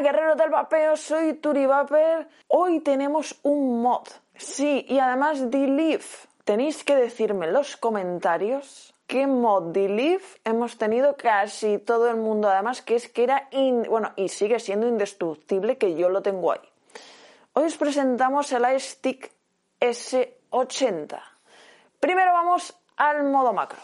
buenas, guerreros del vapeo, soy Turivaper. Hoy tenemos un mod. Sí, y además de Tenéis que decirme en los comentarios qué mod de hemos tenido casi todo el mundo. Además, que es que era, bueno, y sigue siendo indestructible, que yo lo tengo ahí. Hoy os presentamos el iStick S80. Primero vamos al modo macro.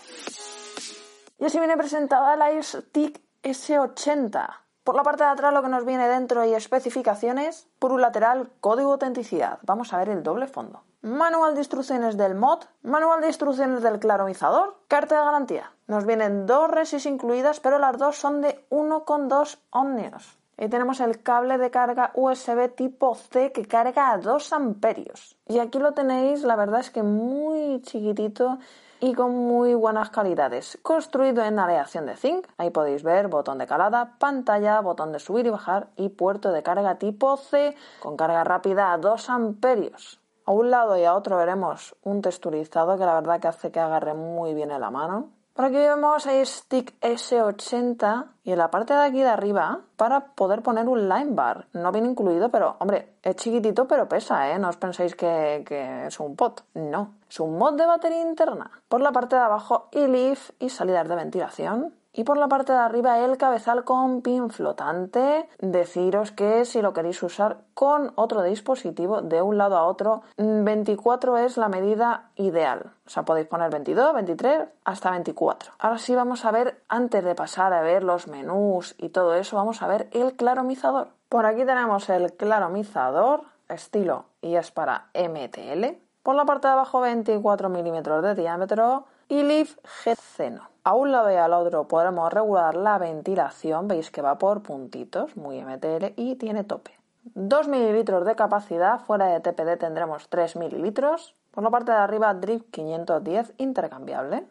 Y así viene presentada el iStick S80. Por la parte de atrás lo que nos viene dentro y especificaciones, por un lateral código autenticidad. Vamos a ver el doble fondo. Manual de instrucciones del mod, manual de instrucciones del claromizador, carta de garantía. Nos vienen dos resis incluidas, pero las dos son de 1,2 ohmios. Y tenemos el cable de carga USB tipo C que carga a 2 amperios. Y aquí lo tenéis, la verdad es que muy chiquitito y con muy buenas calidades. Construido en aleación de zinc, ahí podéis ver botón de calada, pantalla, botón de subir y bajar y puerto de carga tipo C con carga rápida a 2 amperios. A un lado y a otro veremos un texturizado que la verdad que hace que agarre muy bien en la mano. Por aquí vemos el stick S80 y en la parte de aquí de arriba para poder poner un line bar. No viene incluido, pero hombre, es chiquitito pero pesa, ¿eh? No os penséis que, que es un pot. No, es un mod de batería interna. Por la parte de abajo y leaf y salidas de ventilación. Y por la parte de arriba el cabezal con pin flotante. Deciros que si lo queréis usar con otro dispositivo de un lado a otro, 24 mm, es la medida ideal. O sea, podéis poner 22, 23, hasta 24. Ahora sí vamos a ver, antes de pasar a ver los menús y todo eso, vamos a ver el claromizador. Por aquí tenemos el claromizador estilo y es para MTL. Por la parte de abajo 24 milímetros de diámetro y Leaf G-Zeno. A un lado y al otro podremos regular la ventilación, veis que va por puntitos, muy MTL y tiene tope. 2 mililitros de capacidad, fuera de TPD tendremos 3 mililitros. Por la parte de arriba Drip 510 intercambiable.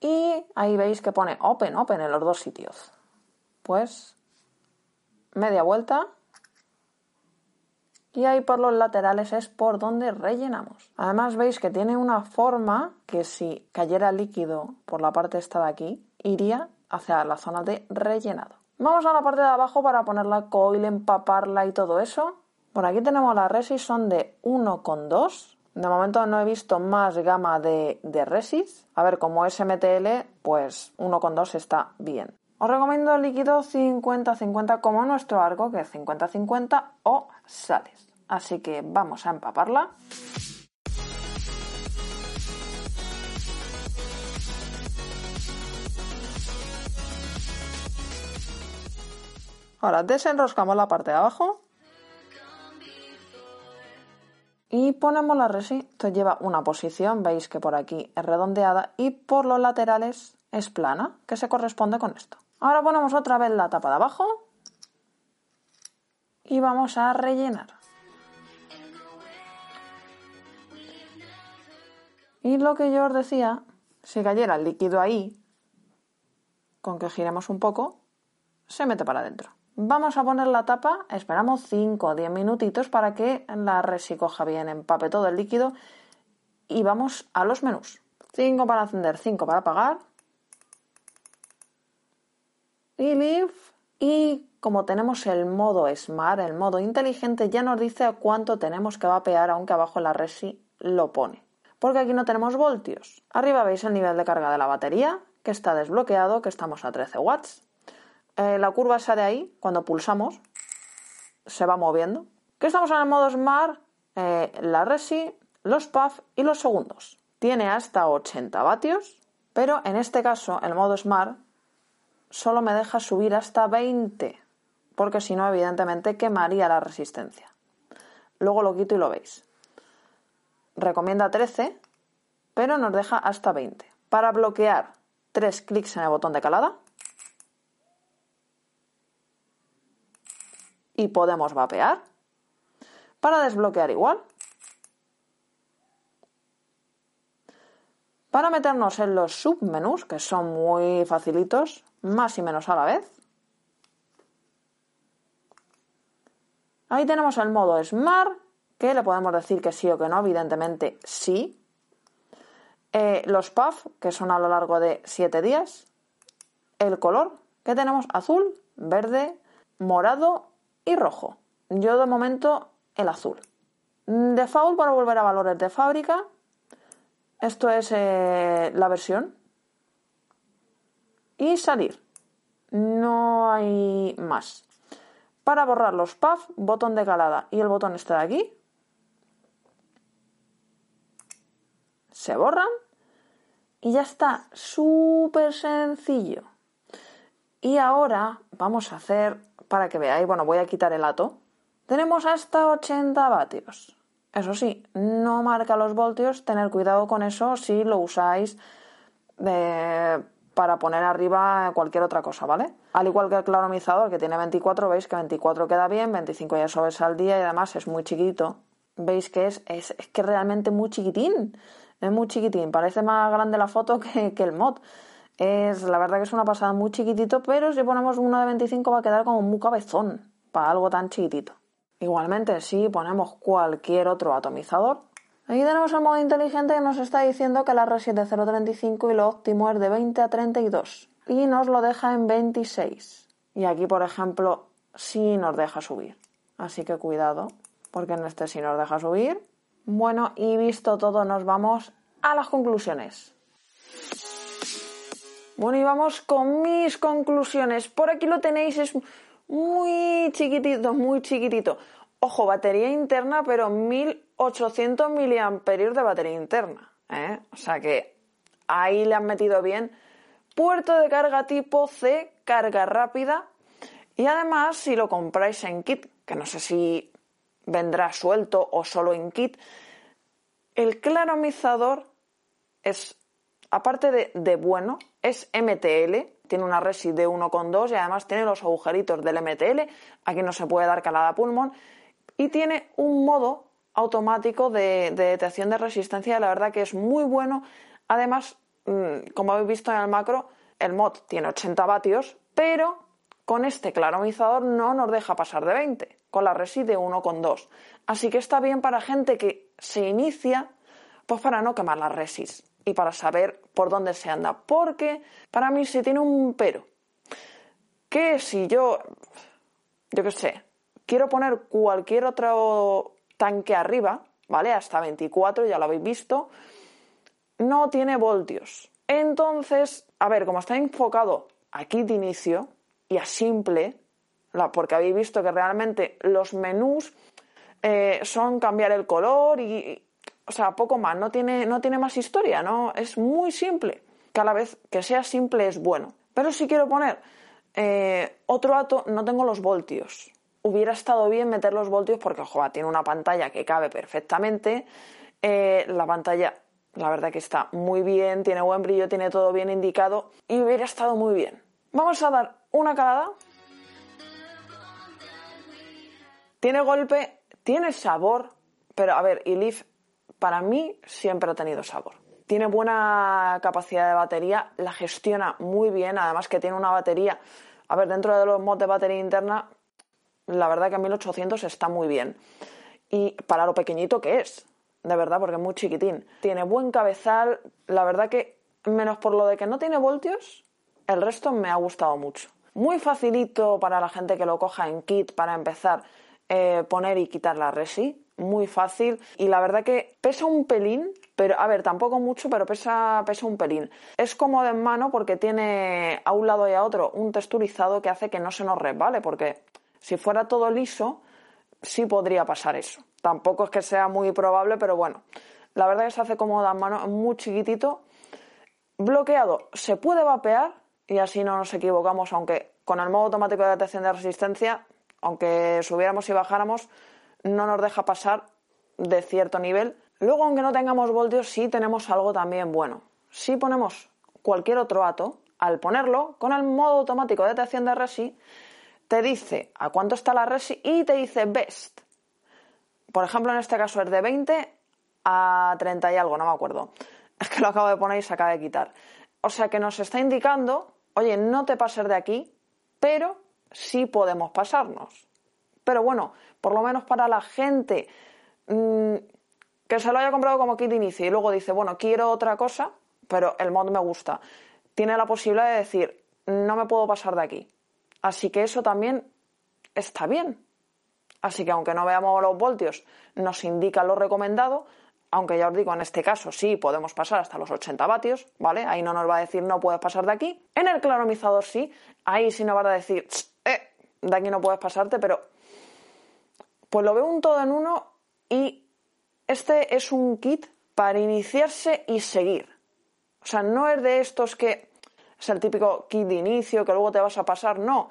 Y ahí veis que pone Open, Open en los dos sitios. Pues media vuelta y ahí por los laterales es por donde rellenamos. Además veis que tiene una forma que si cayera líquido por la parte esta de aquí, iría hacia la zona de rellenado. Vamos a la parte de abajo para poner la coil, empaparla y todo eso. Por aquí tenemos las resis, son de 1,2. De momento no he visto más gama de, resis. A ver, como es MTL, pues 1,2 está bien. Os recomiendo el líquido 50-50 como nuestro arco, que es 50-50 o sales. Así que vamos a empaparla. Ahora desenroscamos la parte de abajo y ponemos la resi. Esto lleva una posición, veis que por aquí es redondeada y por los laterales es plana, que se corresponde con esto. Ahora ponemos otra vez la tapa de abajo y vamos a rellenar. Y lo que yo os decía, si cayera el líquido ahí, con que giremos un poco, se mete para adentro. Vamos a poner la tapa, esperamos 5 o 10 minutitos para que la resi coja bien, empape todo el líquido y vamos a los menús. 5 para encender, 5 para apagar. Y leave. Y como tenemos el modo Smart, el modo inteligente, ya nos dice cuánto tenemos que vapear, aunque abajo la resi lo pone porque aquí no tenemos voltios. Arriba veis el nivel de carga de la batería, que está desbloqueado, que estamos a 13 watts. Eh, la curva esa de ahí, cuando pulsamos, se va moviendo. Que estamos en el modo Smart, eh, la Resi, los puff y los segundos. Tiene hasta 80 vatios, pero en este caso el modo Smart solo me deja subir hasta 20, porque si no, evidentemente quemaría la resistencia. Luego lo quito y lo veis recomienda 13, pero nos deja hasta 20. Para bloquear, tres clics en el botón de calada y podemos vapear. Para desbloquear igual. Para meternos en los submenús, que son muy facilitos, más y menos a la vez. Ahí tenemos el modo Smart que le podemos decir que sí o que no, evidentemente sí. Eh, los puff, que son a lo largo de 7 días. El color, que tenemos azul, verde, morado y rojo. Yo de momento el azul. Default para volver a valores de fábrica. Esto es eh, la versión. Y salir. No hay más. Para borrar los puff, botón de calada y el botón este de aquí. Se borran y ya está. Súper sencillo. Y ahora vamos a hacer, para que veáis, bueno, voy a quitar el ato. Tenemos hasta 80 vatios. Eso sí, no marca los voltios, tener cuidado con eso si lo usáis para poner arriba cualquier otra cosa, ¿vale? Al igual que el claromizador que tiene 24, veis que 24 queda bien, 25 ya al día y además es muy chiquito. Veis que es, es, que realmente muy chiquitín, es muy chiquitín, parece más grande la foto que, el mod. Es, la verdad que es una pasada muy chiquitito, pero si ponemos uno de 25 va a quedar como muy cabezón para algo tan chiquitito. Igualmente, si ponemos cualquier otro atomizador, aquí tenemos el modo inteligente que nos está diciendo que la R7 de 0.35 y lo óptimo es de 20 a 32 y nos lo deja en 26. Y aquí, por ejemplo, sí nos deja subir. Así que cuidado, porque en este sí nos deja subir. Bueno, y visto todo, nos vamos a las conclusiones. Bueno, y vamos con mis conclusiones. Por aquí lo tenéis, es muy chiquitito, muy chiquitito. Ojo, batería interna, pero 1800 miliamperios de batería interna. ¿eh? O sea que ahí le han metido bien. Puerto de carga tipo C, carga rápida. Y además, si lo compráis en kit, que no sé si vendrá suelto o solo en kit, el claromizador es aparte de, bueno, es MTL, tiene una resi de 1,2 y además tiene los agujeritos del MTL, aquí no se puede dar calada pulmón, y tiene un modo automático de, detección de resistencia, la verdad que es muy bueno. Además, mm, como habéis visto en el macro, el mod tiene 80 vatios, pero con este claromizador no nos deja pasar de 20, con la resi de 1,2. Así que está bien para gente que se inicia, pues para no quemar las resis y para saber por dónde se anda. Porque para mí si tiene un pero. Que si yo, yo qué sé, quiero poner cualquier otro tanque arriba, ¿vale? Hasta 24, ya lo habéis visto, no tiene voltios. Entonces, a ver, como está enfocado aquí de inicio y a simple, porque habéis visto que realmente los menús eh, son cambiar el color y, o sea, poco más, no tiene, no tiene más historia, ¿no? Es muy simple. Cada vez que sea simple es bueno. Pero si quiero poner eh, otro ato, no tengo los voltios. Hubiera estado bien meter los voltios porque, ojo, tiene una pantalla que cabe perfectamente. Eh, la pantalla, la verdad que está muy bien, tiene buen brillo, tiene todo bien indicado y hubiera estado muy bien. Vamos a dar una calada. Tiene golpe, tiene sabor, pero a ver, Leaf para mí siempre ha tenido sabor. Tiene buena capacidad de batería, la gestiona muy bien, además que tiene una batería, a ver, dentro de los mods de batería interna, la verdad que a 1800 está muy bien. Y para lo pequeñito que es, de verdad, porque es muy chiquitín. Tiene buen cabezal, la verdad que, menos por lo de que no tiene voltios, el resto me ha gustado mucho. Muy facilito para la gente que lo coja en kit para empezar eh, poner y quitar la resi muy fácil y la verdad que pesa un pelín, pero a ver, tampoco mucho, pero pesa, pesa un pelín. Es cómodo en mano porque tiene a un lado y a otro un texturizado que hace que no se nos resbale, porque si fuera todo liso, sí podría pasar eso. Tampoco es que sea muy probable, pero bueno, la verdad que se hace cómodo en mano, muy chiquitito. Bloqueado, se puede vapear y así no nos equivocamos, aunque con el modo automático de detección de resistencia, aunque subiéramos y bajáramos, no nos deja pasar de cierto nivel. Luego, aunque no tengamos voltios, sí tenemos algo también bueno. Si ponemos cualquier otro ato, al ponerlo, con el modo automático de detección de resi, te dice a cuánto está la resi y te dice best. Por ejemplo, en este caso es de 20 a 30 y algo, no me acuerdo. Es que lo acabo de poner y se acaba de quitar. O sea que nos está indicando, oye, no te pases de aquí, pero sí podemos pasarnos. Pero bueno, por lo menos para la gente mm, que se lo haya comprado como kit de inicio y luego dice, bueno, quiero otra cosa, pero el mod me gusta, tiene la posibilidad de decir, no me puedo pasar de aquí. Así que eso también está bien. Así que aunque no veamos los voltios, nos indica lo recomendado, aunque ya os digo, en este caso sí podemos pasar hasta los 80 vatios, ¿vale? Ahí no nos va a decir no puedes pasar de aquí. En el claromizador sí, ahí sí nos va a decir, de aquí no puedes pasarte, pero pues lo veo un todo en uno y este es un kit para iniciarse y seguir. O sea, no es de estos que es el típico kit de inicio que luego te vas a pasar, no.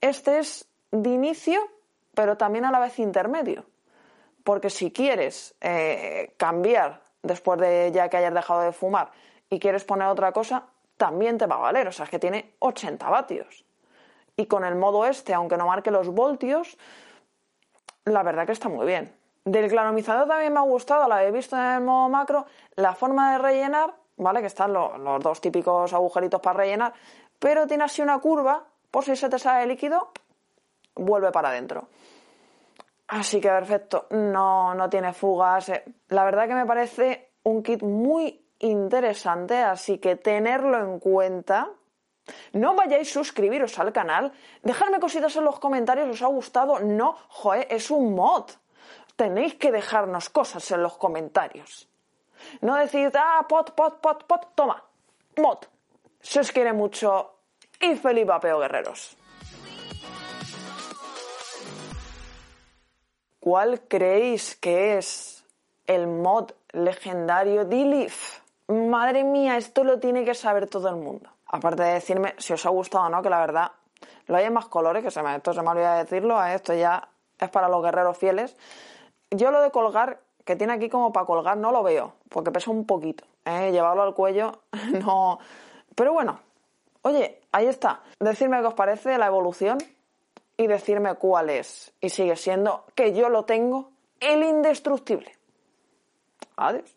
Este es de inicio, pero también a la vez intermedio. Porque si quieres eh, cambiar después de ya que hayas dejado de fumar y quieres poner otra cosa, también te va a valer. O sea, es que tiene 80 vatios. Y con el modo este, aunque no marque los voltios, la verdad que está muy bien. Del claromizador también me ha gustado, la he visto en el modo macro, la forma de rellenar, ¿vale? Que están los, los dos típicos agujeritos para rellenar, pero tiene así una curva, por si se te sale el líquido, vuelve para adentro. Así que perfecto, no, no tiene fugas. Eh. La verdad que me parece un kit muy interesante, así que tenerlo en cuenta. No vayáis a suscribiros al canal, dejadme cositas en los comentarios, ¿os ha gustado? No, joe, es un mod. Tenéis que dejarnos cosas en los comentarios. No decir, ah, pot, pot, pot, pot, toma, mod. Se os quiere mucho y feliz vapeo, guerreros. ¿Cuál creéis que es el mod legendario de Madre mía, esto lo tiene que saber todo el mundo. Aparte de decirme si os ha gustado o no, que la verdad lo hay en más colores, que se me, esto se me olvida decirlo, ¿eh? esto ya es para los guerreros fieles. Yo lo de colgar, que tiene aquí como para colgar, no lo veo, porque pesa un poquito. ¿eh? Llevarlo al cuello, no. Pero bueno, oye, ahí está. Decirme qué os parece la evolución y decirme cuál es. Y sigue siendo que yo lo tengo el indestructible. Adiós.